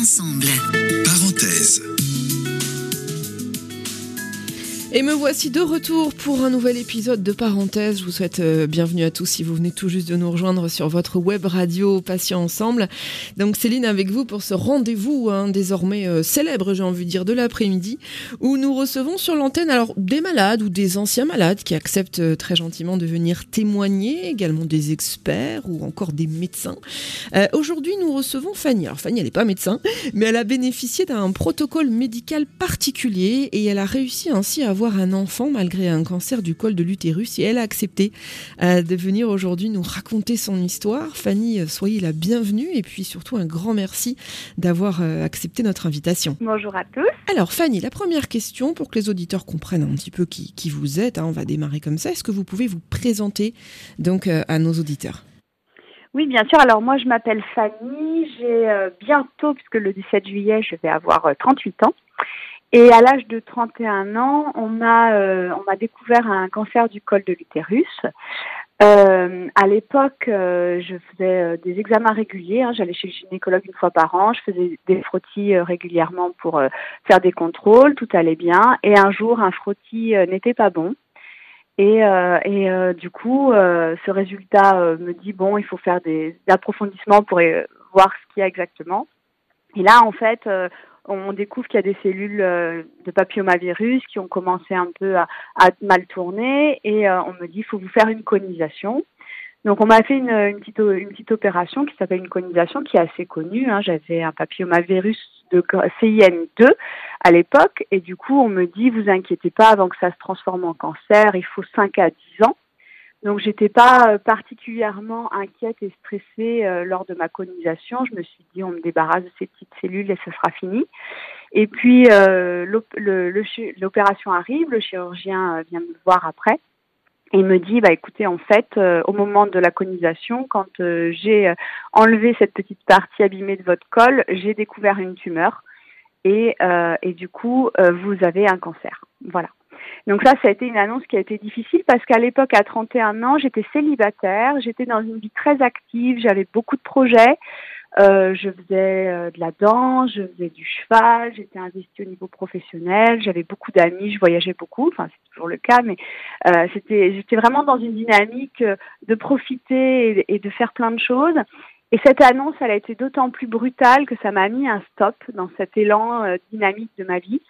ensemble. Parenthèse. Et me voici de retour pour un nouvel épisode de Parenthèse. Je vous souhaite euh, bienvenue à tous si vous venez tout juste de nous rejoindre sur votre web radio Patients Ensemble. Donc Céline avec vous pour ce rendez-vous hein, désormais euh, célèbre, j'ai envie de dire, de l'après-midi, où nous recevons sur l'antenne alors des malades ou des anciens malades qui acceptent euh, très gentiment de venir témoigner, également des experts ou encore des médecins. Aujourd'hui, nous recevons Fanny. Alors Fanny, elle n'est pas médecin, mais elle a bénéficié d'un protocole médical particulier et elle a réussi ainsi à avoir un enfant malgré un cancer du col de l'utérus et elle a accepté euh, de venir aujourd'hui nous raconter son histoire. Fanny, euh, soyez la bienvenue et puis surtout un grand merci d'avoir euh, accepté notre invitation. Bonjour à tous. Alors Fanny, la première question pour que les auditeurs comprennent un petit peu qui, vous êtes, hein, on va démarrer comme ça. Est-ce que vous pouvez vous présenter donc à nos auditeurs? Oui, bien sûr. Alors moi, je m'appelle Fanny. J'ai bientôt, puisque le 17 juillet, je vais avoir 38 ans. Et à l'âge de 31 ans, on m'a euh, on m'a découvert un cancer du col de l'utérus. Euh, à l'époque, euh, je faisais euh, des examens réguliers. Hein, J'allais chez le gynécologue une fois par an. Je faisais des frottis régulièrement pour faire des contrôles. Tout allait bien. Et un jour, un frottis n'était pas bon. Et, et du coup, ce résultat me dit bon, il faut faire des approfondissements pour voir ce qu'il y a exactement. Et là, en fait, on découvre qu'il y a des cellules euh, de papillomavirus qui ont commencé un peu à, mal tourner et euh, on me dit il faut vous faire une conisation. Donc on m'a fait une, petite, opération qui s'appelle une conisation qui est assez connue. Hein. J'avais un papillomavirus de CIN2 à l'époque et du coup on me dit vous inquiétez pas avant que ça se transforme en cancer, il faut 5 à 10 ans. Donc j'étais pas euh, particulièrement inquiète et stressée euh, lors de ma colonisation. Je me suis dit on me débarrasse de ces petites cellules et ce sera fini. Et puis euh, l'opération arrive, le chirurgien vient me voir après et me dit bah écoutez en fait au moment de la conisation quand j'ai enlevé cette petite partie abîmée de votre col, j'ai découvert une tumeur et, et du coup vous avez un cancer. Voilà. Donc ça, ça a été une annonce qui a été difficile parce qu'à l'époque, à 31 ans, j'étais célibataire, j'étais dans une vie très active, j'avais beaucoup de projets. Euh, je faisais euh, de la danse, je faisais du cheval, j'étais investie au niveau professionnel, j'avais beaucoup d'amis, je voyageais beaucoup, enfin c'est toujours le cas, mais euh, c'était, j'étais vraiment dans une dynamique de profiter et, et, de faire plein de choses. Et cette annonce, elle a été d'autant plus brutale que ça m'a mis un stop dans cet élan dynamique de ma vie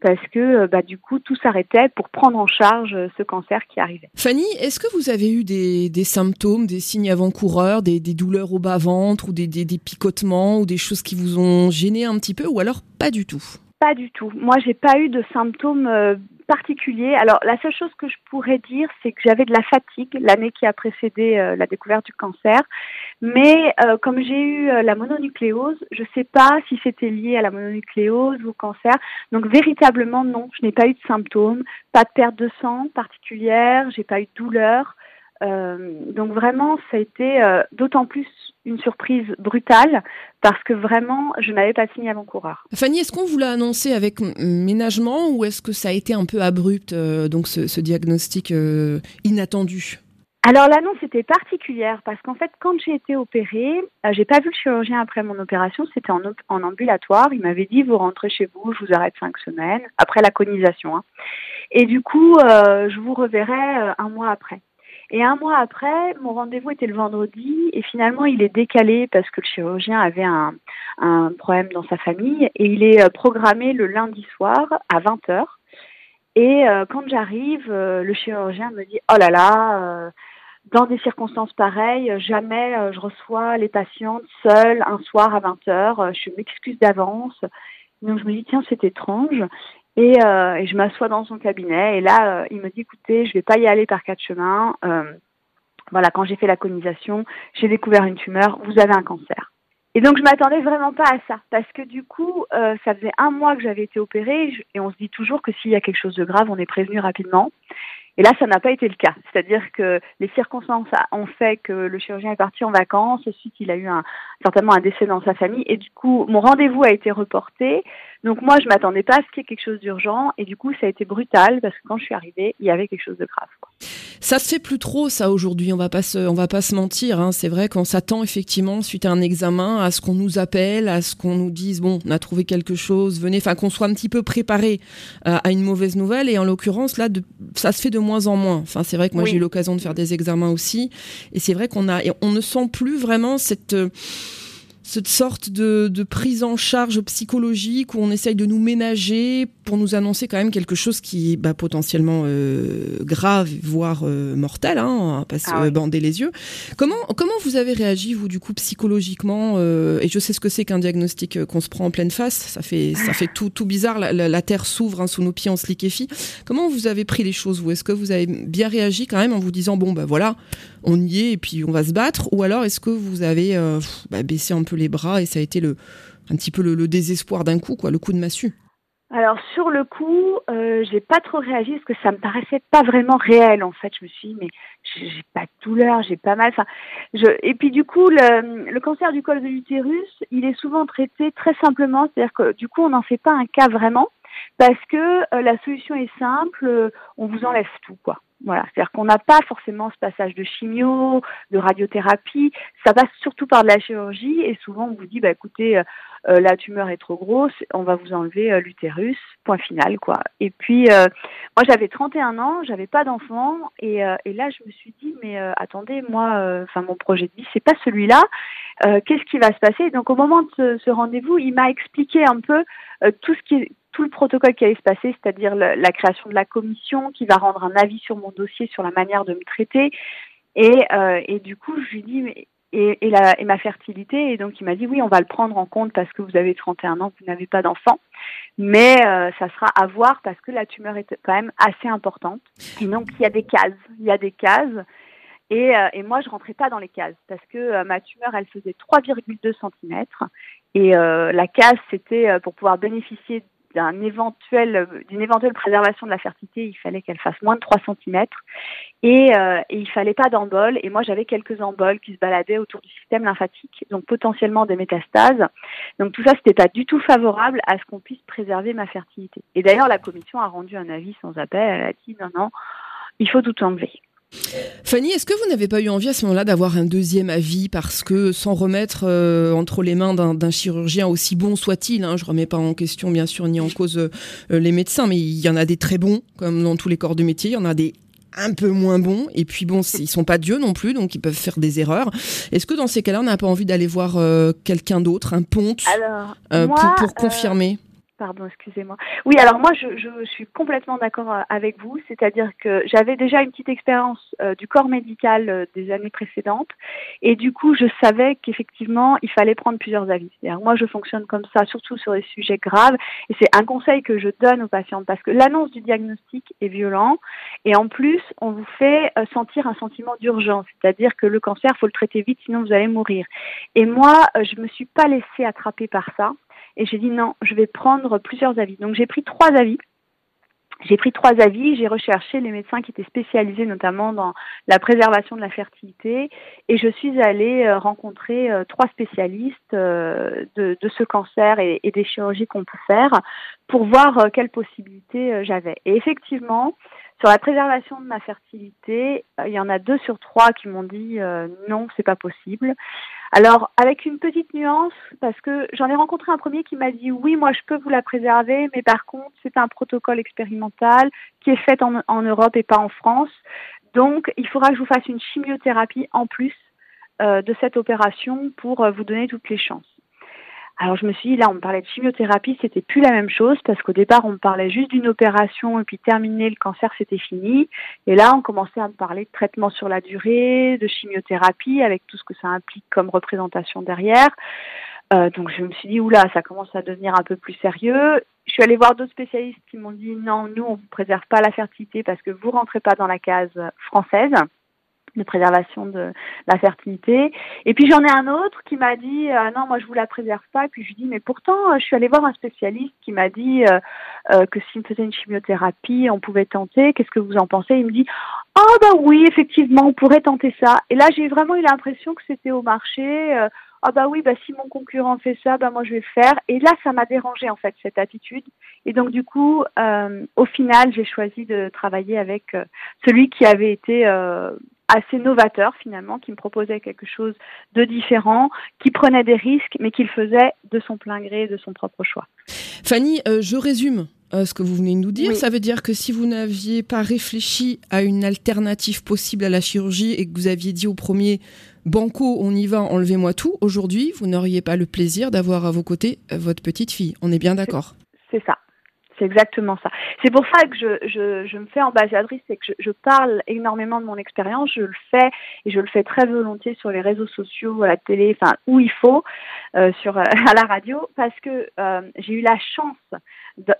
parce que euh, bah, du coup tout s'arrêtait pour prendre en charge euh, ce cancer qui arrivait. Fanny, est-ce que vous avez eu des, symptômes, des signes avant-coureurs, des, douleurs au bas-ventre ou des, picotements ou des choses qui vous ont gêné un petit peu ou alors pas du tout? Pas du tout. Moi, j'ai pas eu de symptômes euh, particulier. Alors la seule chose que je pourrais dire, c'est que j'avais de la fatigue l'année qui a précédé euh, la découverte du cancer. Mais euh, comme j'ai eu euh, la mononucléose, je sais pas si c'était lié à la mononucléose ou au cancer. Donc véritablement non, je n'ai pas eu de symptômes, pas de perte de sang particulière, j'ai pas eu de douleur. donc vraiment, ça a été d'autant plus une surprise brutale parce que vraiment, je n'avais pas signé avant-coureur. Fanny, est-ce qu'on vous l'a annoncé avec ménagement ou est-ce que ça a été un peu abrupt, euh, donc ce, diagnostic euh, inattendu? Alors l'annonce était particulière parce qu'en fait quand j'ai été opérée, euh, j'ai pas vu le chirurgien après mon opération, c'était en, en, ambulatoire. Il m'avait dit vous rentrez chez vous, je vous arrête cinq semaines après la conisation. Hein. Et du coup je vous reverrai un mois après. Et un mois après, mon rendez-vous était le vendredi et finalement il est décalé parce que le chirurgien avait un, problème dans sa famille et il est euh, programmé le lundi soir à 20h. Et euh, quand j'arrive, euh, le chirurgien me dit, oh là là, dans des circonstances pareilles, jamais je reçois les patientes seules un soir à 20h, je m'excuse d'avance. Donc je me dis, tiens, c'est étrange. Et, euh, et je m'assois dans son cabinet et là, euh, il me dit, écoutez, je vais pas y aller par quatre chemins. Euh, voilà, quand j'ai fait la conisation, j'ai découvert une tumeur, vous avez un cancer. Et donc je m'attendais vraiment pas à ça, parce que du coup, ça faisait un mois que j'avais été opérée, et on se dit toujours que s'il y a quelque chose de grave, on est prévenu rapidement. Et là, ça n'a pas été le cas. C'est-à-dire que les circonstances ont fait que le chirurgien est parti en vacances, ensuite il a eu un, certainement un décès dans sa famille, et du coup, mon rendez-vous a été reporté. Donc moi, je m'attendais pas à ce qu'il y ait quelque chose d'urgent et du coup, ça a été brutal parce que quand je suis arrivée, il y avait quelque chose de grave. Ça se fait plus trop ça aujourd'hui, on va pas se, on va pas se mentir. Hein. C'est vrai qu'on s'attend effectivement suite à un examen à ce qu'on nous appelle, à ce qu'on nous dise bon, on a trouvé quelque chose, venez, enfin qu'on soit un petit peu préparé euh, à une mauvaise nouvelle. Et en l'occurrence là, de, ça se fait de moins en moins. Enfin c'est vrai que moi j'ai eu l'occasion de faire des examens aussi, et c'est vrai qu'on a, on ne sent plus vraiment cette euh, cette sorte de, de, prise en charge psychologique où on essaye de nous ménager pour nous annoncer quand même quelque chose qui est bah, potentiellement euh, grave, voire euh, mortel, hein, pas se ah bander les yeux. Comment, comment vous avez réagi, vous, du coup, psychologiquement euh, Et je sais ce que c'est qu'un diagnostic qu'on se prend en pleine face, ça fait, ça fait tout, tout bizarre, la, la, terre s'ouvre hein, sous nos pieds, on se liquéfie. Comment vous avez pris les choses, vous? Est-ce que vous avez bien réagi quand même en vous disant, bon, bah voilà, on y est et puis on va se battre Ou alors est-ce que vous avez euh, bah, baissé un peu les bras et ça a été le, un petit peu le, désespoir d'un coup, quoi, le coup de massue? Alors sur le coup, euh, j'ai pas trop réagi parce que ça me paraissait pas vraiment réel en fait. Je me suis dit mais j'ai pas de douleur, j'ai pas mal. Enfin, je... et puis du coup le, cancer du col de l'utérus, il est souvent traité très simplement, c'est-à-dire que du coup on n'en fait pas un cas vraiment parce que euh, la solution est simple, euh, on vous enlève tout quoi. Voilà, c'est-à-dire qu'on n'a pas forcément ce passage de chimio, de radiothérapie, ça passe surtout par de la chirurgie et souvent on vous dit bah écoutez euh, euh, la tumeur est trop grosse, on va vous enlever euh, l'utérus, point final quoi. Et puis moi j'avais 31 ans, j'avais pas d'enfant et, et là je me suis dit mais attendez moi enfin mon projet de vie c'est pas celui-là. Qu'est-ce qui va se passer? Donc au moment de ce, rendez-vous, il m'a expliqué un peu tout ce qui tout le protocole qui allait se passer, c'est-à-dire la création de la commission qui va rendre un avis sur mon dossier sur la manière de me traiter. Et, euh, et du coup, je lui dis, mais, et, ma fertilité, et donc il m'a dit, oui, on va le prendre en compte parce que vous avez 31 ans, vous n'avez pas d'enfant, mais euh, ça sera à voir parce que la tumeur est quand même assez importante. Et donc, il y a des cases, il y a des cases. Et, euh, moi, je rentrais pas dans les cases parce que euh, ma tumeur, elle faisait 3,2 cm. Et la case, c'était pour pouvoir bénéficier éventuel, d'une éventuelle préservation de la fertilité, il fallait qu'elle fasse moins de 3 cm et, euh, il fallait pas d'emboles. Et moi, j'avais quelques emboles qui se baladaient autour du système lymphatique, donc potentiellement des métastases. Donc tout ça, c'était pas du tout favorable à ce qu'on puisse préserver ma fertilité. Et d'ailleurs, la commission a rendu un avis sans appel. Elle a dit non, non, il faut tout enlever. Fanny, est-ce que vous n'avez pas eu envie à ce moment-là d'avoir un deuxième avis parce que sans remettre euh, entre les mains d'un chirurgien aussi bon soit-il, hein, je remets pas en question bien sûr ni en cause euh, les médecins, mais il y en a des très bons comme dans tous les corps de métier, il y en a des un peu moins bons et puis bon ils sont pas dieux non plus donc ils peuvent faire des erreurs. Est-ce que dans ces cas-là on n'a pas envie d'aller voir euh, quelqu'un d'autre, un ponte, pour, pour confirmer? Pardon, excusez-moi. Oui, alors moi, je, suis complètement d'accord euh, avec vous. C'est-à-dire que j'avais déjà une petite expérience euh, du corps médical euh, des années précédentes, et du coup, je savais qu'effectivement, il fallait prendre plusieurs avis. C'est-à-dire, moi, je fonctionne comme ça, surtout sur les sujets graves, et c'est un conseil que je donne aux patientes parce que l'annonce du diagnostic est violent, et en plus, on vous fait sentir un sentiment d'urgence, c'est-à-dire que le cancer, faut le traiter vite, sinon vous allez mourir. Et moi, je me suis pas laissée attraper par ça. Et j'ai dit non, je vais prendre plusieurs avis. Donc j'ai pris trois avis. J'ai pris trois avis, j'ai recherché les médecins qui étaient spécialisés notamment dans la préservation de la fertilité et je suis allée euh, rencontrer euh, trois spécialistes euh, de, ce cancer et, et des chirurgies qu'on peut faire pour voir quelles possibilités j'avais. Et effectivement, sur la préservation de ma fertilité, il y en a deux sur trois qui m'ont dit non, c'est pas possible. Alors, avec une petite nuance, parce que j'en ai rencontré un premier qui m'a dit oui, moi je peux vous la préserver, mais par contre, c'est un protocole expérimental qui est fait en, en, Europe et pas en France. Donc, il faudra que je vous fasse une chimiothérapie en plus euh, de cette opération pour euh, vous donner toutes les chances. Alors je me suis dit, là, on me parlait de chimiothérapie, c'était plus la même chose parce qu'au départ, on me parlait juste d'une opération et puis terminer le cancer, c'était fini. Et là, on commençait à me parler de traitement sur la durée, de chimiothérapie avec tout ce que ça implique comme représentation derrière. Euh, donc je me suis dit, oula, ça commence à devenir un peu plus sérieux. Je suis allée voir d'autres spécialistes qui m'ont dit, non, nous, on vous préserve pas la fertilité parce que vous rentrez pas dans la case française. De préservation de la fertilité. Et puis j'en ai un autre qui m'a dit euh, non moi je vous la préserve pas. Et puis je lui dis mais pourtant euh, je suis allée voir un spécialiste qui m'a dit euh, que s'il me faisait une chimiothérapie on pouvait tenter. Qu'est-ce que vous en pensez? Il me dit oh bah oui effectivement on pourrait tenter ça. Et là j'ai vraiment eu l'impression que c'était au marché. ah bah oui bah si mon concurrent fait ça bah moi je vais le faire. Et là ça m'a dérangé en fait cette attitude. Et donc du coup au final j'ai choisi de travailler avec celui qui avait été assez novateur finalement, qui me proposait quelque chose de différent, qui prenait des risques, mais qui le faisait de son plein gré, de son propre choix. Fanny, euh, je résume. Euh, ce que vous venez de nous dire, ça veut dire que si vous n'aviez pas réfléchi à une alternative possible à la chirurgie et que vous aviez dit au premier Banco, on y va, enlevez-moi tout, aujourd'hui, vous n'auriez pas le plaisir d'avoir à vos côtés euh, votre petite fille. On est bien d'accord C'est ça. C'est exactement ça. C'est pour ça que je, je, je me fais ambassadrice, c'est que je, je, parle énormément de mon expérience, je le fais et je le fais très volontiers sur les réseaux sociaux, à la télé, enfin où il faut, euh, sur à la radio, parce que euh, j'ai eu la chance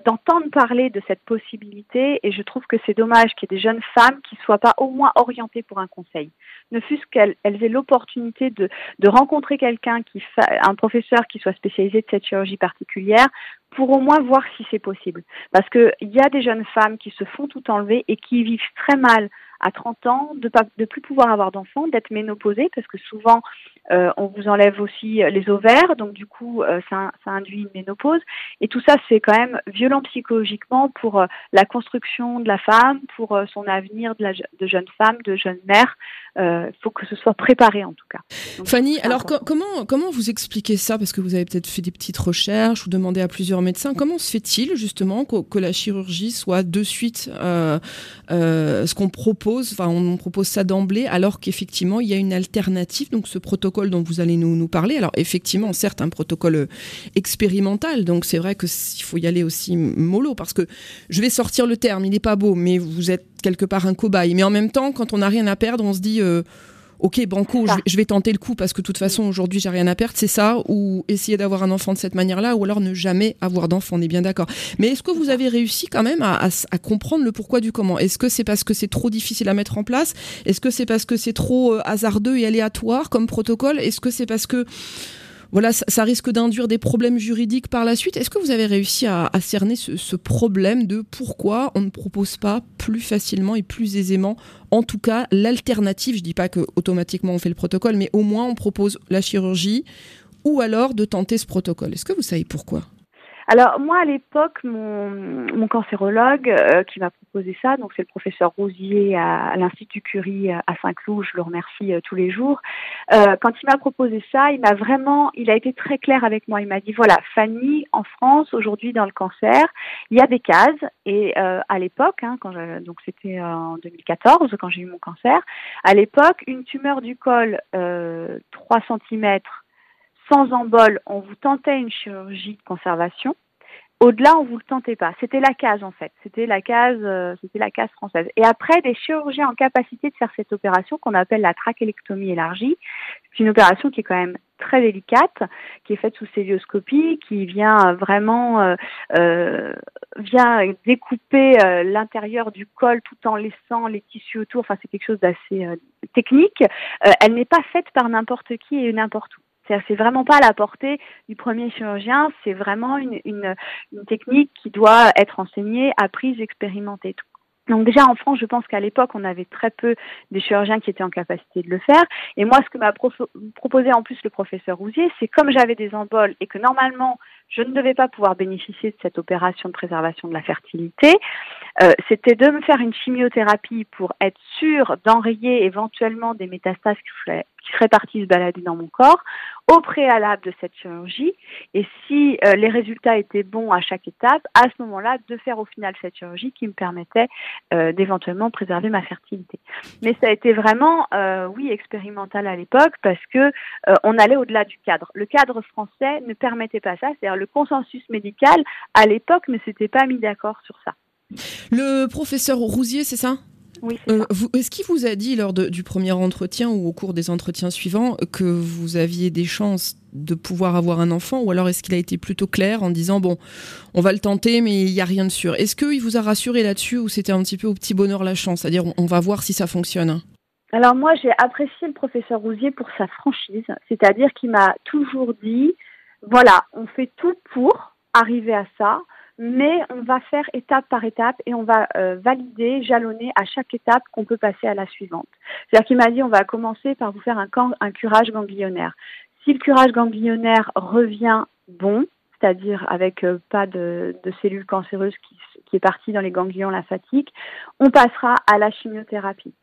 d'entendre parler de cette possibilité et je trouve que c'est dommage qu'il y ait des jeunes femmes qui ne soient pas au moins orientées pour un conseil. Ne fût-ce qu'elles aient l'opportunité de, de rencontrer quelqu'un qui un professeur qui soit spécialisé de cette chirurgie particulière pour au moins voir si c'est possible. Parce qu'il y a des jeunes femmes qui se font tout enlever et qui vivent très mal à 30 ans de pas de plus pouvoir avoir d'enfants, d'être ménopausée parce que souvent euh, on vous enlève aussi les ovaires, donc du coup euh, ça, ça, induit une ménopause et tout ça c'est quand même violent psychologiquement pour euh, la construction de la femme, pour euh, son avenir de, la, de jeune femme, de jeune mère. Il euh, faut que ce soit préparé en tout cas. Fanny, alors comment comment vous expliquez ça? Parce que vous avez peut-être fait des petites recherches ou demandé à plusieurs médecins. Comment se fait-il justement que, que, la chirurgie soit de suite ce qu'on propose on propose ça d'emblée, alors qu'effectivement il y a une alternative, donc ce protocole dont vous allez nous, parler. Alors effectivement, certes un protocole euh, expérimental, donc c'est vrai qu'il faut y aller aussi mollo, parce que je vais sortir le terme, il n'est pas beau, mais vous êtes quelque part un cobaye. Mais en même temps, quand on n'a rien à perdre, on se dit... Euh, ok, banco, je vais, tenter le coup parce que de toute façon, aujourd'hui, j'ai rien à perdre, c'est ça, ou essayer d'avoir un enfant de cette manière-là, ou alors ne jamais avoir d'enfant, on est bien d'accord. Mais est-ce que vous avez réussi quand même à, comprendre le pourquoi du comment? Est-ce que c'est parce que c'est trop difficile à mettre en place? Est-ce que c'est parce que c'est trop euh, hasardeux et aléatoire comme protocole? Est-ce que c'est parce que voilà, ça, risque d'induire des problèmes juridiques par la suite. Est-ce que vous avez réussi à, cerner ce, problème de pourquoi on ne propose pas plus facilement et plus aisément, en tout cas, l'alternative? Je dis pas que automatiquement on fait le protocole, mais au moins on propose la chirurgie ou alors de tenter ce protocole. Est-ce que vous savez pourquoi? Alors moi à l'époque, mon, mon cancérologue euh, qui m'a proposé ça, donc c'est le professeur Rosier à, l'Institut Curie à Saint-Cloud, je le remercie euh, tous les jours. Euh, quand il m'a proposé ça, il m'a vraiment, il a été très clair avec moi. Il m'a dit voilà, Fanny, en France aujourd'hui dans le cancer, il y a des cases et à l'époque, hein, quand donc c'était en 2014 quand j'ai eu mon cancer, à l'époque une tumeur du col 3 cm sans embol, on vous tentait une chirurgie de conservation. Au-delà, on vous le tentait pas. C'était la case en fait. C'était la case, euh, c'était la case française. Et après, des chirurgiens en capacité de faire cette opération qu'on appelle la trachélectomie élargie. C'est une opération qui est quand même très délicate, qui est faite sous célioscopie, qui vient vraiment euh, euh vient découper l'intérieur du col tout en laissant les tissus autour. Enfin, c'est quelque chose d'assez technique. elle n'est pas faite par n'importe qui et n'importe où. C'est vraiment pas à la portée du premier chirurgien, c'est vraiment une, technique qui doit être enseignée, apprise, expérimentée. Donc déjà en France, je pense qu'à l'époque, on avait très peu de chirurgiens qui étaient en capacité de le faire. Et moi, ce que m'a proposé en plus le professeur Rousier, c'est comme j'avais des emboles et que normalement, je ne devais pas pouvoir bénéficier de cette opération de préservation de la fertilité, euh, c'était de me faire une chimiothérapie pour être sûr d'enrayer éventuellement des métastases qui seraient, qui parties se balader dans mon corps au préalable de cette chirurgie. Et si euh, les résultats étaient bons à chaque étape, à ce moment-là, de faire au final cette chirurgie qui me permettait euh, d'éventuellement préserver ma fertilité. Mais ça a été vraiment, oui, expérimental à l'époque parce que on allait au-delà du cadre. Le cadre français ne permettait pas ça, c'est-à-dire le consensus médical à l'époque ne s'était pas mis d'accord sur ça. Le professeur Rousier, c'est ça? Oui, euh, Est-ce qu'il vous a dit lors du premier entretien ou au cours des entretiens suivants que vous aviez des chances de pouvoir avoir un enfant ou alors est-ce qu'il a été plutôt clair en disant bon on va le tenter mais il n'y a rien de sûr. Est-ce qu'il vous a rassuré là-dessus ou c'était un petit peu au petit bonheur la chance C'est-à-dire on va voir si ça fonctionne Alors moi, j'ai apprécié le professeur Rousier pour sa franchise, c'est-à-dire qu'il m'a toujours dit, voilà, on fait tout pour arriver à ça, mais on va faire étape par étape et on va euh, valider, jalonner à chaque étape qu'on peut passer à la suivante. C'est-à-dire qu'il m'a dit, on va commencer par vous faire un, curage ganglionnaire. Si le curage ganglionnaire revient bon, c'est-à-dire avec euh, pas de, cellules cancéreuses qui est partie dans les ganglions lymphatiques, on passera à la chimiothérapie.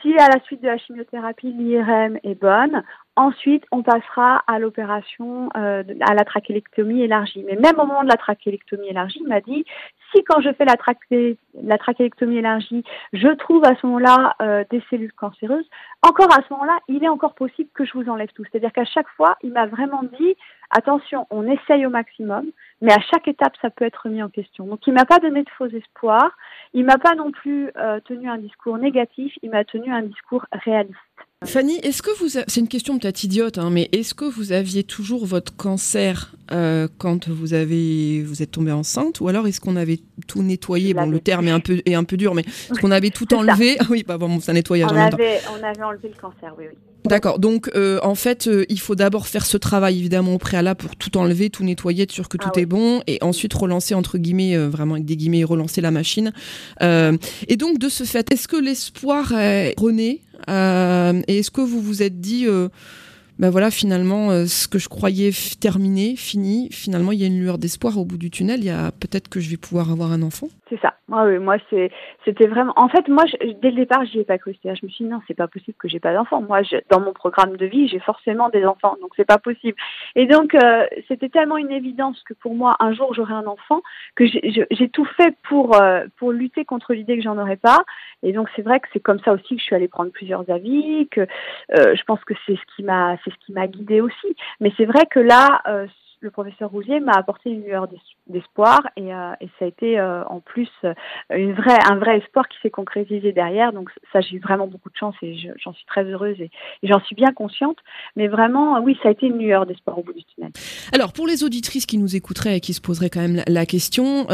Si à la suite de la chimiothérapie, l'IRM est bonne, ensuite on passera à l'opération, euh, à la trachélectomie élargie. Mais même au moment de la trachélectomie élargie, il m'a dit, si quand je fais la, trachée, la trachélectomie élargie, je trouve à ce moment-là euh, des cellules cancéreuses, encore à ce moment-là, il est encore possible que je vous enlève tout. C'est-à-dire qu'à chaque fois, il m'a vraiment dit, attention, on essaye au maximum, mais à chaque étape, ça peut être mis en question. Donc, il m'a pas donné de faux espoirs. Il m'a pas non plus euh, tenu un discours négatif. Il m'a tenu un discours réaliste. Fanny, est-ce que vous, c'est une question peut-être idiote, hein, mais est-ce que vous aviez toujours votre cancer euh, quand vous avez, vous êtes tombée enceinte, ou alors est-ce qu'on avait tout nettoyé Bon, le terme est un peu, est un peu dur, mais est-ce qu'on avait tout enlevé? Oui, pas bon, c'est un nettoyage. On avait, on avait enlevé le cancer, oui, oui. D'accord. Donc, euh, en fait, euh, il faut d'abord faire ce travail évidemment au préalable pour tout enlever, tout nettoyer, être sûr que tout Ah est bon, et ensuite relancer entre guillemets, euh, vraiment avec des guillemets, relancer la machine. Et donc, de ce fait, est-ce que l'espoir est rené? Euh, Et est-ce que vous vous êtes dit, ben voilà, finalement, euh, ce que je croyais terminé, fini, finalement, il y a une lueur d'espoir au bout du tunnel. Il y a peut-être que je vais pouvoir avoir un enfant. C'est ça. Moi, oui, moi, c'était vraiment. En fait, moi, dès le départ, j'y ai pas cru. Je me suis dit non, c'est pas possible que j'ai pas d'enfants. Moi, dans mon programme de vie, j'ai forcément des enfants, donc c'est pas possible. Et donc, euh, c'était tellement une évidence que pour moi, un jour, j'aurai un enfant, que j'ai, tout fait pour euh, pour lutter contre l'idée que j'en aurais pas. Et donc, c'est vrai que c'est comme ça aussi que je suis allée prendre plusieurs avis, que je pense que c'est ce qui m'a, c'est ce qui m'a guidée aussi. Mais c'est vrai que là. euh, le professeur Rousier m'a apporté une lueur d'es- d'espoir et, euh, et ça a été euh, en plus un vrai espoir qui s'est concrétisé derrière. Donc ça, j'ai eu vraiment beaucoup de chance et je- j'en suis très heureuse et, j'en suis bien consciente. Mais vraiment, oui, ça a été une lueur d'espoir au bout du tunnel. Alors, pour les auditrices qui nous écouteraient et qui se poseraient quand même la, question,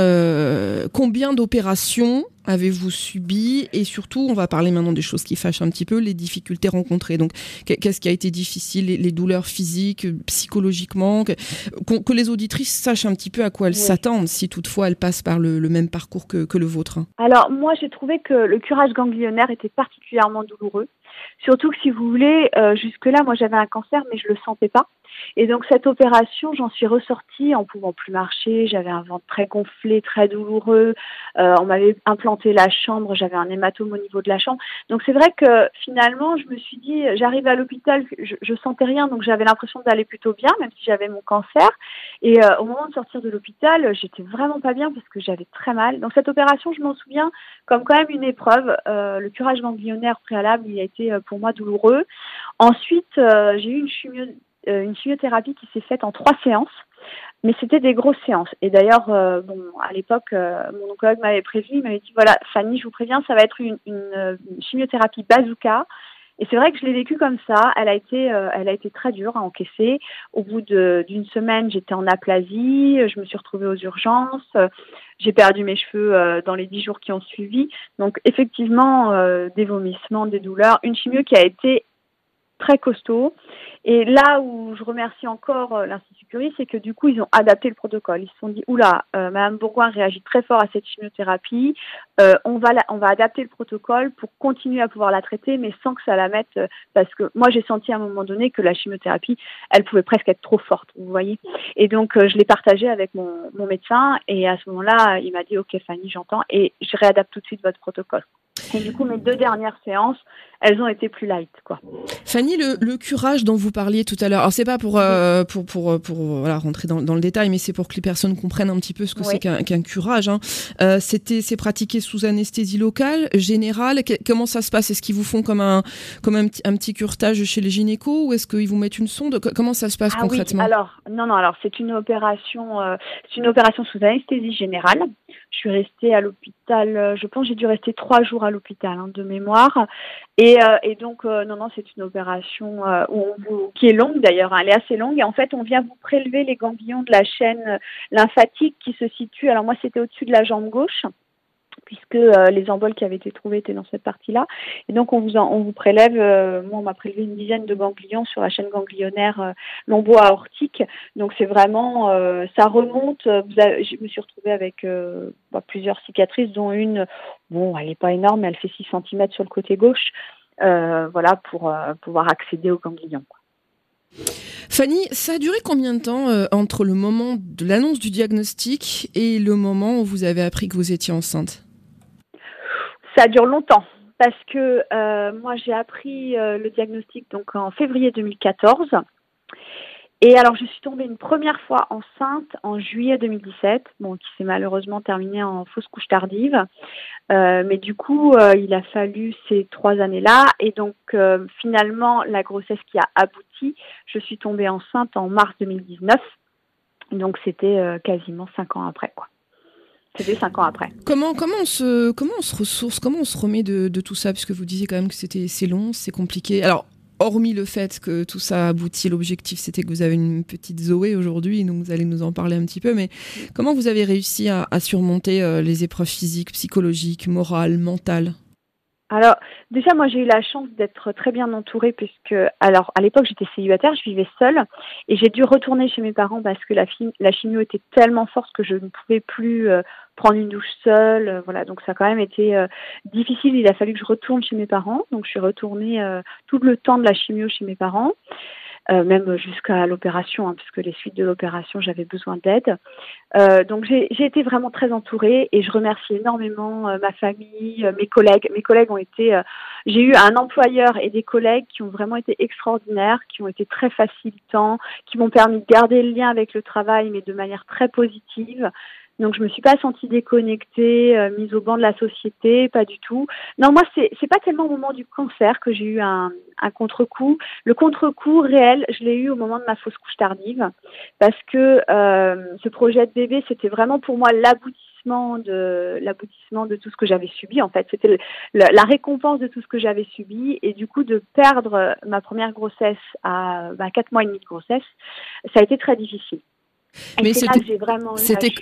combien d'opérations avez-vous subi Et surtout, on va parler maintenant des choses qui fâchent un petit peu, les difficultés rencontrées. Donc, qu'est- qu'est-ce qui a été difficile les, les douleurs physiques, psychologiquement que, les auditrices sachent un petit peu à quoi elles Oui. s'attendent, si toutefois elles passent par le, le même parcours que, que le vôtre. hein. Alors moi, j'ai trouvé que le curage ganglionnaire était particulièrement douloureux. Surtout que si vous voulez, euh, jusque-là, moi j'avais un cancer, mais je le sentais pas. Et donc cette opération, j'en suis ressortie en pouvant plus marcher. J'avais un ventre très gonflé, très douloureux. Euh, on m'avait implanté la chambre. J'avais un hématome au niveau de la chambre. Donc c'est vrai que finalement, je me suis dit, j'arrive à l'hôpital, je, je sentais rien, donc j'avais l'impression d'aller plutôt bien, même si j'avais mon cancer. Et euh, au moment de sortir de l'hôpital, j'étais vraiment pas bien parce que j'avais très mal. Donc cette opération, je m'en souviens comme quand même une épreuve. Euh, le curage ganglionnaire préalable, il a été euh, pour moi douloureux. Ensuite, euh, j'ai eu une, chimio, une chimiothérapie qui s'est faite en trois séances. Mais c'était des grosses séances. Et d'ailleurs, euh, bon, à l'époque, euh, mon oncologue m'avait prévenu, il m'avait dit voilà, Fanny, je vous préviens, ça va être une, euh, chimiothérapie bazooka. Et c'est vrai que je l'ai vécu comme ça. Elle a été, euh, elle a été très dure à encaisser. Au bout d'une semaine, j'étais en aplasie. Je me suis retrouvée aux urgences. Euh, J'ai perdu mes cheveux euh, dans les dix jours qui ont suivi. Donc effectivement, euh, des vomissements, des douleurs, une chimio qui a été très costaud. Et là où je remercie encore euh, l'Institut Curie, c'est que du coup, ils ont adapté le protocole. Ils se sont dit, oula, euh, Madame Bourgoin réagit très fort à cette chimiothérapie. Euh, on, va on va adapter le protocole pour continuer à pouvoir la traiter, mais sans que ça la mette... euh, parce que moi, j'ai senti à un moment donné que la chimiothérapie, elle pouvait presque être trop forte, vous voyez. Et donc, je l'ai partagé avec mon, mon médecin. Et à ce moment-là, il m'a dit, OK, Fanny, j'entends. Et je réadapte tout de suite votre protocole. Et du coup, mes deux dernières séances, elles ont été plus light, quoi. Fanny, le, le curage dont vous parliez tout à l'heure, alors c'est pas pour, euh, pour, pour, euh, pour, euh, voilà, rentrer dans, dans le détail, mais c'est pour que les personnes comprennent un petit peu ce que Oui. c'est qu'un qu'un curage. Hein. Euh, C'était, c'est pratiqué sous anesthésie locale, générale. Que- comment ça se passe? Est-ce qu'ils vous font comme un, comme un, petit, un petit curetage chez les gynécos ou est-ce qu'ils vous mettent une sonde? Co- Comment ça se passe Ah concrètement? oui, alors non non alors c'est une opération euh, c'est une opération sous anesthésie générale. Je suis restée à l'hôpital, je pense j'ai dû rester trois jours à l'hôpital hein, de mémoire. Et, euh, donc euh, non non c'est une opération euh, qui est longue d'ailleurs, hein, elle est assez longue et en fait on vient vous prélever les ganglions de la chaîne lymphatique qui se situe alors moi c'était au-dessus de la jambe gauche puisque euh, les emboles qui avaient été trouvés étaient dans cette partie-là. Et donc on vous, on vous prélève, euh, moi on m'a prélevé une dizaine de ganglions sur la chaîne ganglionnaire euh, lombo-aortique. Donc c'est vraiment, ça remonte. je me suis retrouvée avec bah, plusieurs cicatrices, dont une, bon, elle n'est pas énorme, mais elle fait 6 cm sur le côté gauche, voilà, pour pouvoir accéder aux ganglions. Fanny, ça a duré combien de temps entre le moment de l'annonce du diagnostic et le moment où vous avez appris que vous étiez enceinte? Ça dure longtemps parce que euh, moi j'ai appris euh, le diagnostic donc en février 2014. Et alors je suis tombée une première fois enceinte en juillet 2017, bon qui s'est malheureusement terminée en fausse couche tardive. Euh, mais du coup, il a fallu ces trois années-là. Et donc, finalement, la grossesse qui a abouti, je suis tombée enceinte en mars 2019. Donc, c'était quasiment cinq ans après, quoi. C'était cinq ans après. Comment, comment, on se, comment on se ressource, comment on se remet de, de tout ça? Puisque vous disiez quand même que c'était c'est long, c'est compliqué. Alors, hormis le fait que tout ça aboutit, l'objectif c'était que vous avez une petite Zoé aujourd'hui, donc vous allez nous en parler un petit peu, mais comment vous avez réussi à, surmonter euh, les épreuves physiques, psychologiques, morales, mentales? Alors déjà moi j'ai eu la chance d'être très bien entourée puisque alors à l'époque j'étais célibataire, je vivais seule et j'ai dû retourner chez mes parents parce que la, chimio était tellement forte que je ne pouvais plus euh, prendre une douche seule, euh, voilà donc ça a quand même été euh, difficile. Il a fallu que je retourne chez mes parents, donc je suis retournée tout le temps de la chimio chez mes parents. Euh, même jusqu'à l'opération, hein, puisque les suites de l'opération, j'avais besoin d'aide. Euh, donc j'ai été vraiment très entourée et je remercie énormément euh, ma famille, mes collègues. Mes collègues ont été, j'ai eu un employeur et des collègues qui ont vraiment été extraordinaires, qui ont été très facilitants, qui m'ont permis de garder le lien avec le travail, mais de manière très positive. Donc je me suis pas sentie déconnectée, euh, mise au banc de la société, pas du tout. Non, moi c'est c'est pas tellement au moment du cancer que j'ai eu un, un contre-coup. Le contre-coup réel, je l'ai eu au moment de ma fausse couche tardive, parce que euh, ce projet de bébé, c'était vraiment pour moi l'aboutissement de l'aboutissement de tout ce que j'avais subi. En fait, c'était la récompense de tout ce que j'avais subi, et du coup de perdre ma première grossesse à bah, quatre mois et demi de grossesse, ça a été très difficile. Mais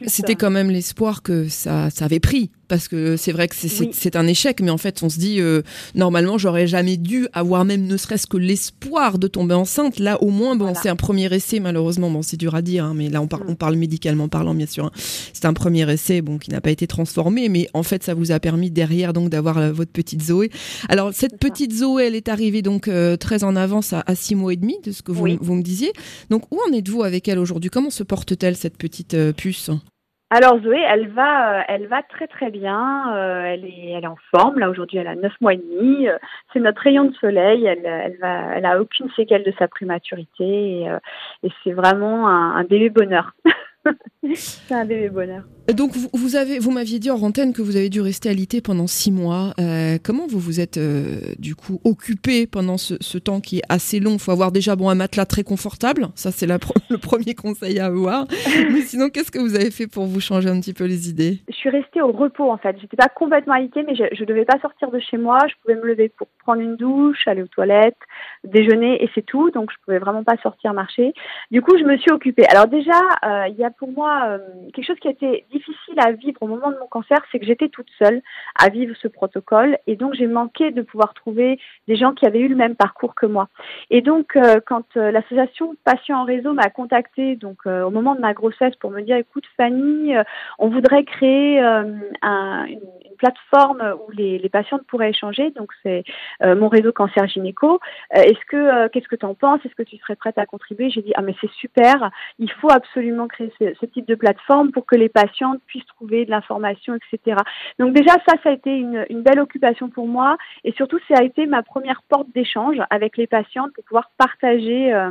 c'était quand même l'espoir que ça, ça avait pris parce que c'est vrai que c'est un échec, mais en fait, on se dit, euh, normalement, j'aurais jamais dû avoir même ne serait-ce que l'espoir de tomber enceinte. Là, au moins, bon, c'est un premier essai, malheureusement, bon, c'est dur à dire, hein, mais là, on, mm. on, parle médicalement parlant, bien sûr. Hein. C'est un premier essai, bon, qui n'a pas été transformé, mais en fait, ça vous a permis derrière, donc, d'avoir euh, votre petite Zoé. Alors, cette petite Zoé, elle est arrivée, donc, euh, très en avance à, six mois et demi, de ce que vous, vous me disiez. Donc, où en êtes-vous avec elle aujourd'hui? Comment se porte-t-elle, cette petite puce? Alors Zoé, elle va, euh, elle va très très bien. Euh, elle est, elle est en forme. Là aujourd'hui, elle a neuf mois et demi. Euh, c'est notre rayon de soleil. Elle, elle va, elle a aucune séquelle de sa prématurité et, c'est vraiment un bébé bonheur. c'est un bébé bonheur. Donc vous, avez, vous m'aviez dit en antenne que vous avez dû rester alité pendant six mois. Euh, comment vous vous êtes euh, du coup occupé pendant ce, temps qui est assez long? Il faut avoir déjà bon un matelas très confortable. Ça c'est le premier conseil à avoir. Mais sinon, qu'est-ce que vous avez fait pour vous changer un petit peu les idées? Je suis restée au repos en fait. J'étais pas complètement alitée, mais je, ne devais pas sortir de chez moi. Je pouvais me lever pour prendre une douche, aller aux toilettes, déjeuner et c'est tout. Donc je pouvais vraiment pas sortir marcher. Du coup, je me suis occupée. Alors déjà, euh, il y a pour moi quelque chose qui a été difficile à vivre au moment de mon cancer, c'est que j'étais toute seule à vivre ce protocole et donc j'ai manqué de pouvoir trouver des gens qui avaient eu le même parcours que moi. Et donc euh, quand euh, l'association Patients en réseau m'a contactée donc euh, au moment de ma grossesse pour me dire écoute Fanny, on voudrait créer un, une, plateforme où les, les patientes pourraient échanger, donc c'est mon réseau cancer gynéco. Est-ce que qu'est-ce que tu en penses? Est-ce que tu serais prête à contribuer? J'ai dit ah mais c'est super, il faut absolument créer ce type de plateforme pour que les patients trouver de l'information, etc. Donc déjà, ça, ça a été une, belle occupation pour moi et surtout, ça a été ma première porte d'échange avec les patientes pour pouvoir partager. Euh,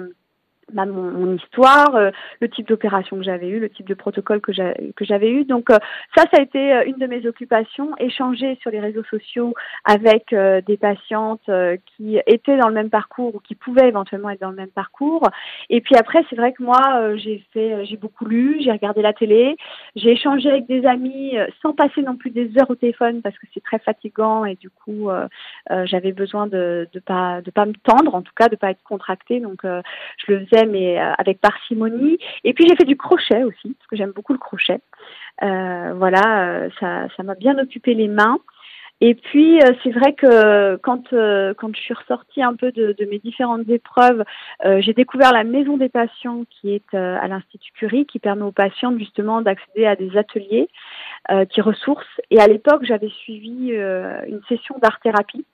bah, mon, histoire, euh, le type d'opération que j'avais eu, le type de protocole que j'avais eu. Donc euh, ça, ça a été euh, une de mes occupations, échanger sur les réseaux sociaux avec des patientes qui étaient dans le même parcours ou qui pouvaient éventuellement être dans le même parcours. Et puis après, c'est vrai que moi, j'ai fait, j'ai beaucoup lu, j'ai regardé la télé, j'ai échangé avec des amis sans passer non plus des heures au téléphone parce que c'est très fatigant et du coup, j'avais besoin de, de pas de pas me tendre, en tout cas de pas être contractée. Donc je le mais avec parcimonie. Et puis j'ai fait du crochet aussi, parce que j'aime beaucoup le crochet. voilà, ça, ça m'a bien occupé les mains. Et puis, euh, c'est vrai que quand, euh, quand je suis ressortie un peu de, mes différentes épreuves, euh, j'ai découvert la maison des patients qui est à l'Institut Curie, qui permet aux patients justement d'accéder à des ateliers qui ressourcent. Et à l'époque, j'avais suivi une session d'art-thérapie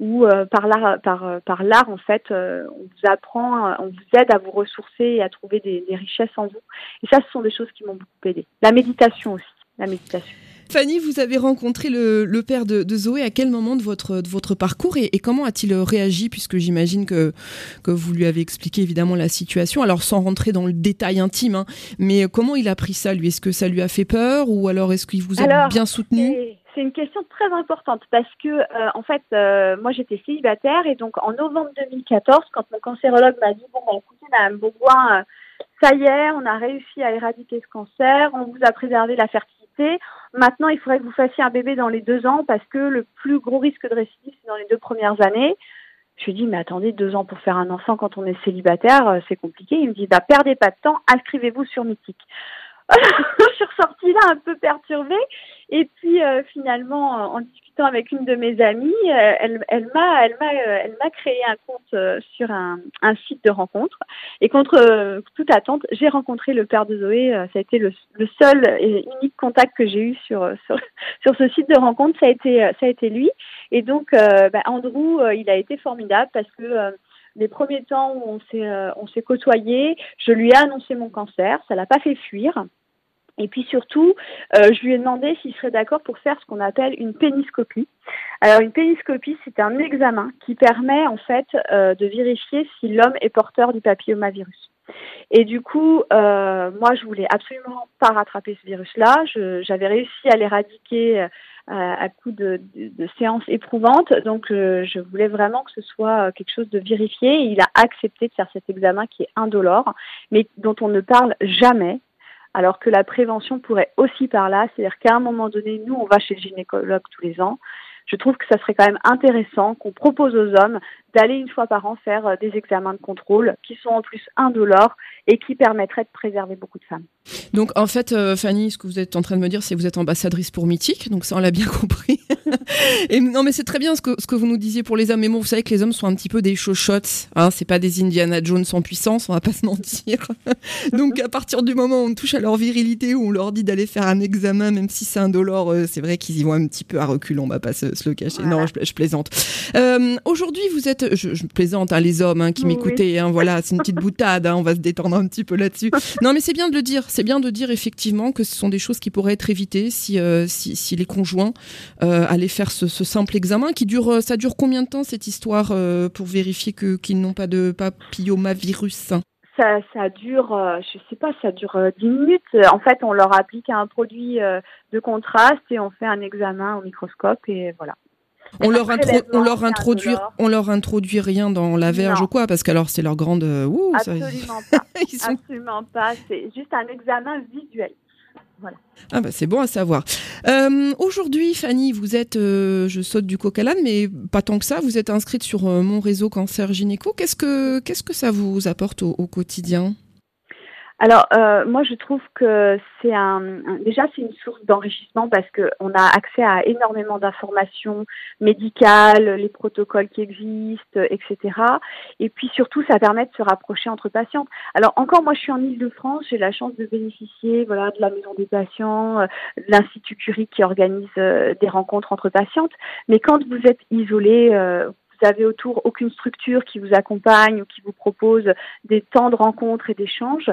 où par l'art, par, par l'art en fait, on vous apprend, on vous aide à vous ressourcer et à trouver des, des richesses en vous. Et ça, ce sont des choses qui m'ont beaucoup aidé. La méditation aussi, la méditation. Fanny, vous avez rencontré le, père de, Zoé à quel moment de votre, de votre parcours et, comment a-t-il réagi puisque j'imagine que, que vous lui avez expliqué évidemment la situation, alors sans rentrer dans le détail intime, hein, mais comment il a pris ça lui? Est-ce que ça lui a fait peur ou alors est-ce qu'il vous a bien soutenu? C'est une question très importante parce que euh, en fait euh, moi j'étais célibataire et donc en novembre 2014 quand mon cancérologue m'a dit bon bah, écoutez Madame Beaubois euh, ça y est on a réussi à éradiquer ce cancer on vous a préservé la fertilité Maintenant, il faudrait que vous fassiez un bébé dans les deux ans parce que le plus gros risque de récidive, c'est dans les deux premières années. Je lui dis, mais attendez, deux ans pour faire un enfant quand on est célibataire, c'est compliqué. Il me dit, bah, perdez pas de temps, inscrivez-vous sur Mythique. je suis ressortie là un peu perturbée. Et puis euh, finalement, en discutant avec une de mes amies, euh, elle, elle m'a, elle m'a, euh, elle m'a créé un compte sur un, un, site de rencontre. Et contre toute attente, j'ai rencontré le père de Zoé. ça a été le, le, seul et unique contact que j'ai eu sur, sur, sur ce site de rencontre. Ça a été, ça a été lui. Et donc, bah, Andrew, il a été formidable parce que les premiers temps où on s'est on s'est côtoyé, je lui ai annoncé mon cancer, ça l'a pas fait fuir. Et puis surtout, euh, je lui ai demandé s'il serait d'accord pour faire ce qu'on appelle une péniscopie. Alors une péniscopie, c'est un examen qui permet en fait euh, de vérifier si l'homme est porteur du papillomavirus. Et du coup, euh, moi, je voulais absolument pas rattraper ce virus-là. J'avais réussi à l'éradiquer à, coup de, de, séances éprouvantes. Donc, je voulais vraiment que ce soit quelque chose de vérifié. Il a accepté de faire cet examen qui est indolore, mais dont on ne parle jamais alors que la prévention pourrait aussi par là, c'est-à-dire qu'à un moment donné, nous, on va chez le gynécologue tous les ans. Je trouve que ça serait quand même intéressant qu'on propose aux hommes d'aller une fois par an faire euh, des examens de contrôle qui sont en plus indolores et qui permettraient de préserver beaucoup de femmes. Donc en fait, euh, Fanny, ce que vous êtes en train de me dire, c'est que vous êtes ambassadrice pour Mythique, donc ça on l'a bien compris. Et non mais c'est très bien ce que, ce que vous nous disiez pour les hommes, mais bon, vous savez que les hommes sont un petit peu des chochottes, hein, c'est pas des Indiana Jones en puissance, on va pas se mentir. donc à partir du moment où on touche à leur virilité, où on leur dit d'aller faire un examen, même si c'est indolore, euh, c'est vrai qu'ils y vont un petit peu à recul, on va pas se, le cacher. Non, je, plaisante. Aujourd'hui, vous êtes je, plaisante, hein, les hommes hein, qui m'écoutaient, hein, voilà, c'est une petite boutade, on va se détendre un petit peu là-dessus. Non, mais c'est bien de le dire, c'est bien de dire effectivement que ce sont des choses qui pourraient être évitées si, euh, si, les conjoints euh, allaient faire ce, simple examen qui dure, euh, ça dure combien de temps cette histoire pour vérifier que qu'ils n'ont pas de papillomavirus? Ça, ça dure, je sais pas, ça dure 10 minutes. En fait, on leur applique un produit de contraste et on fait un examen au microscope et voilà. On leur, on leur introduit, on leur introduit rien dans la verge ou quoi Parce qu'alors c'est leur grande. Euh, Absolument pas. Absolument pas. C'est juste un examen visuel. Ah bah c'est bon à savoir. Euh, aujourd'hui, Fanny, vous êtes, euh, je saute du coq à l'âne, mais pas tant que ça. Vous êtes inscrite sur mon réseau cancer gynéco. Qu'est-ce que qu'est-ce que ça vous apporte au quotidien? Alors, euh, moi, je trouve que c'est un, déjà c'est une source d'enrichissement parce que on a accès à énormément d'informations médicales, les protocoles qui existent, etc. Et puis surtout, ça permet de se rapprocher entre patients. Alors encore, moi, je suis en Île-de-France, j'ai la chance de bénéficier, voilà, de la maison des patients, euh, de l'institut Curie qui organise euh, des rencontres entre patientes. Mais quand vous êtes isolé, vous avez autour aucune structure qui vous accompagne ou qui vous propose des temps de rencontres et d'échanges,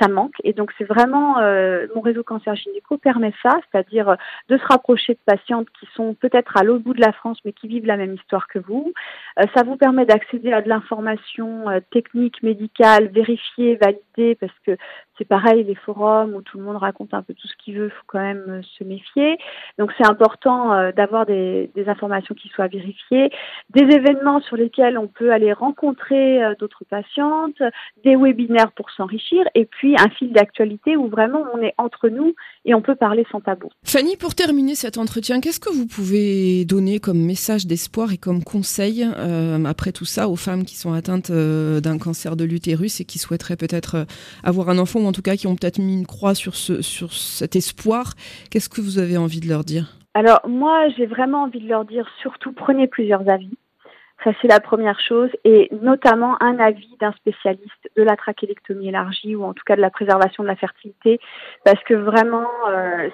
ça manque. Et donc c'est vraiment euh, mon réseau cancer gynéco permet ça, c'est-à-dire de se rapprocher de patientes qui sont peut-être à l'autre bout de la France mais qui vivent la même histoire que vous. Euh, ça vous permet d'accéder à de l'information euh, technique, médicale, vérifiée, validée, parce que c'est pareil, les forums où tout le monde raconte un peu tout ce qu'il veut, il faut quand même se méfier. Donc c'est important d'avoir des, informations qui soient vérifiées, des événements sur lesquels on peut aller rencontrer euh, d'autres patientes, des webinaires pour s'enrichir, et puis un fil d'actualité où vraiment on est entre nous et on peut parler sans tabou. Fanny, pour terminer cet entretien, qu'est-ce que vous pouvez donner comme message d'espoir et comme conseil euh, après tout ça aux femmes qui sont atteintes euh, d'un cancer de l'utérus et qui souhaiteraient peut-être avoir un enfant ou en tout cas qui ont peut-être mis une croix sur, ce, sur cet espoir? Qu'est-ce que vous avez envie de leur dire? Alors moi, j'ai vraiment envie de leur dire surtout prenez plusieurs avis. Ça, c'est la première chose, et notamment un avis d'un spécialiste de la trachélectomie élargie ou en tout cas de la préservation de la fertilité, parce que vraiment, euh,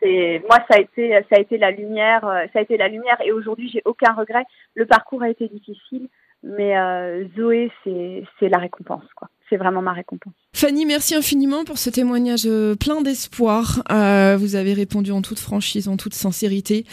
c'est moi, ça a été, ça a été la lumière, euh, ça a été la lumière, et aujourd'hui, j'ai aucun regret. Le parcours a été difficile, mais euh, Zoé, c'est la récompense, quoi. C'est vraiment ma récompense. Fanny, merci infiniment pour ce témoignage euh, plein d'espoir. Euh, vous avez répondu en toute franchise, en toute sincérité.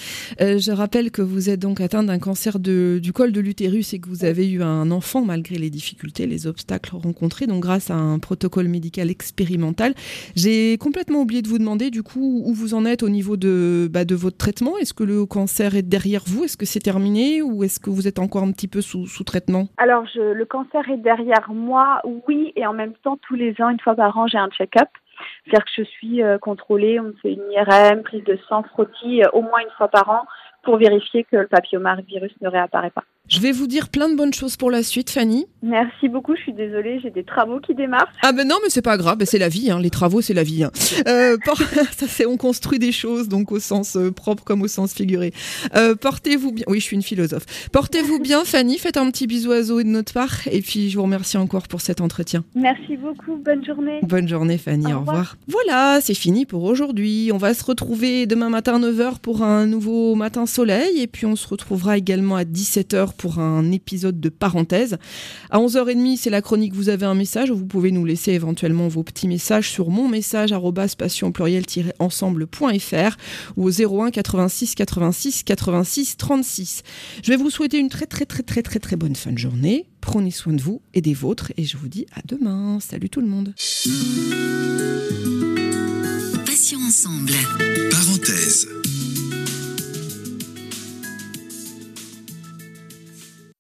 Euh, je rappelle que vous êtes donc atteinte d'un cancer de, du col de l'utérus et que vous avez eu un enfant malgré les difficultés, les obstacles rencontrés, donc grâce à un protocole médical expérimental. J'ai complètement oublié de vous demander du coup où vous en êtes au niveau de, bah, de votre traitement. Est-ce que le cancer est derrière vous? Est-ce que c'est terminé? Ou est-ce que vous êtes encore un petit peu sous, sous traitement? Alors, je, le cancer est derrière moi, oui, et en même temps tous les une fois par an, j'ai un check-up. C'est-à-dire que je suis euh, contrôlée, on me fait une IRM, prise de sang, frottis, euh, au moins une fois par an pour vérifier que le papillomavirus ne réapparaît pas. Je vais vous dire plein de bonnes choses pour la suite, Fanny. Merci beaucoup. Je suis désolée, j'ai des travaux qui démarrent. Ah ben non, mais c'est pas grave, ben c'est la vie. Hein. Les travaux, c'est la vie. Hein. Euh, ça, c'est on construit des choses, donc au sens euh, propre comme au sens figuré. Euh, portez-vous bien. Oui, je suis une philosophe. Portez-vous bien, Fanny. Faites un petit bisou à Zoé de notre part, et puis je vous remercie encore pour cet entretien. Merci beaucoup. Bonne journée. Bonne journée, Fanny. Au, revoir. Voilà, c'est fini pour aujourd'hui. On va se retrouver demain matin 9h pour un nouveau matin soleil, et puis on se retrouvera également à 17h pour un épisode de parenthèse. À 11h30, c'est la chronique Vous avez un message. Vous pouvez nous laisser éventuellement vos petits messages sur mon message pluriel-ensemble.fr ou au 01 86 86 86 36. Je vais vous souhaiter une très très très très très très bonne fin de journée. Prenez soin de vous et des vôtres et je vous dis à demain. Salut tout le monde. Passion ensemble. Parenthèse.